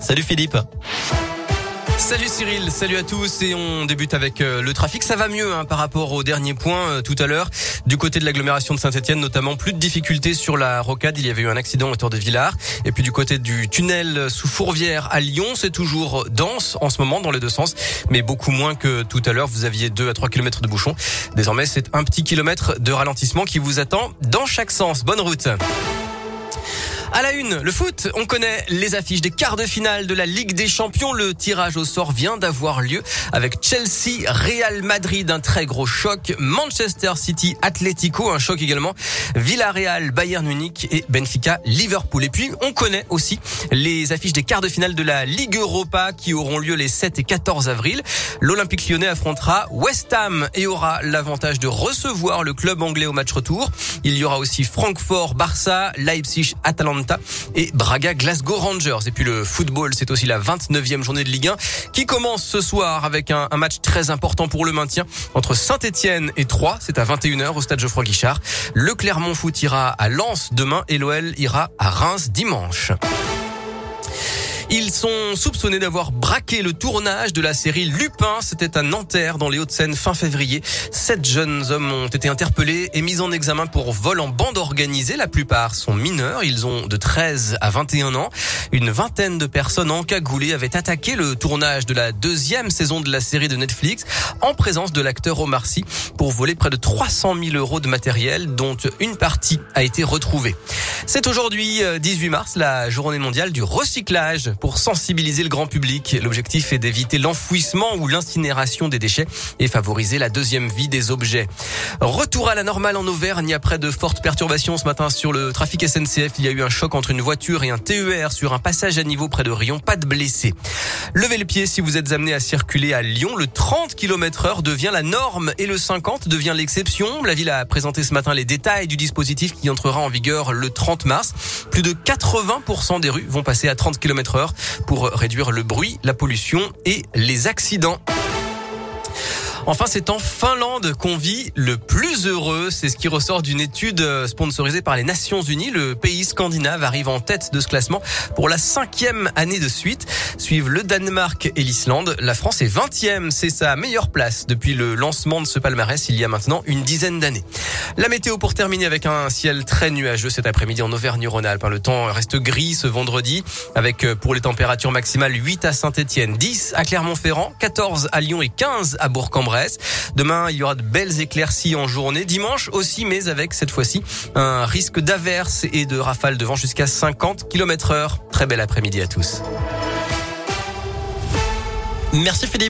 Salut Philippe. Salut Cyril, salut à tous et on débute avec euh, le trafic. Ça va mieux hein, par rapport au dernier point euh, tout à l'heure. Du côté de l'agglomération de Saint-Etienne, notamment plus de difficultés sur la rocade. Il y avait eu un accident autour de Villars. Et puis du côté du tunnel sous Fourvière à Lyon, c'est toujours dense en ce moment dans les deux sens, mais beaucoup moins que tout à l'heure. Vous aviez 2 à 3 km de bouchon. Désormais, c'est un petit kilomètre de ralentissement qui vous attend dans chaque sens. Bonne route. À la une, le foot, on connaît les affiches des quarts de finale de la Ligue des Champions. Le tirage au sort vient d'avoir lieu avec Chelsea, Real Madrid, un très gros choc, Manchester City, Atletico, un choc également, Villarreal, Bayern Munich et Benfica, Liverpool. Et puis, on connaît aussi les affiches des quarts de finale de la Ligue Europa qui auront lieu les 7 et 14 avril. L'Olympique lyonnais affrontera West Ham et aura l'avantage de recevoir le club anglais au match retour. Il y aura aussi Francfort, Barça, Leipzig, Atalanta et Braga Glasgow Rangers. Et puis le football, c'est aussi la 29e journée de Ligue 1 qui commence ce soir avec un, un match très important pour le maintien entre Saint-Etienne et Troyes. C'est à 21h au stade Geoffroy Guichard. Le Clermont Foot ira à Lens demain et l'OL ira à Reims dimanche. Ils sont soupçonnés d'avoir braqué le tournage de la série Lupin. C'était à Nanterre, dans les Hauts-de-Seine, fin février. Sept jeunes hommes ont été interpellés et mis en examen pour vol en bande organisée. La plupart sont mineurs. Ils ont de 13 à 21 ans. Une vingtaine de personnes encagoulées avaient attaqué le tournage de la deuxième saison de la série de Netflix en présence de l'acteur Omar Sy pour voler près de 300 000 euros de matériel dont une partie a été retrouvée. C'est aujourd'hui 18 euh, mars, la journée mondiale du recyclage pour sensibiliser le grand public. L'objectif est d'éviter l'enfouissement ou l'incinération des déchets et favoriser la deuxième vie des objets. Retour à la normale en Auvergne après de fortes perturbations ce matin sur le trafic SNCF. Il y a eu un choc entre une voiture et un TER sur un passage à niveau près de Rion. Pas de blessés. Levez le pied si vous êtes amené à circuler à Lyon. Le 30 km heure devient la norme et le 50 devient l'exception. La ville a présenté ce matin les détails du dispositif qui entrera en vigueur le 30 mars. Plus de 80% des rues vont passer à 30 km heure pour réduire le bruit, la pollution et les accidents. Enfin, c'est en Finlande qu'on vit le plus heureux. C'est ce qui ressort d'une étude sponsorisée par les Nations Unies. Le pays scandinave arrive en tête de ce classement pour la cinquième année de suite. Suivent le Danemark et l'Islande. La France est vingtième. C'est sa meilleure place depuis le lancement de ce palmarès il y a maintenant une dizaine d'années. La météo pour terminer avec un ciel très nuageux cet après-midi en Auvergne-Rhône-Alpes. Le temps reste gris ce vendredi avec euh, pour les températures maximales 8 à Saint-Etienne, 10 à Clermont-Ferrand, 14 à Lyon et 15 à Demain, il y aura de belles éclaircies en journée. Dimanche aussi, mais avec cette fois-ci un risque d'averse et de rafales de vent jusqu'à 50 km heure. Très bel après-midi à tous. Merci Philippe.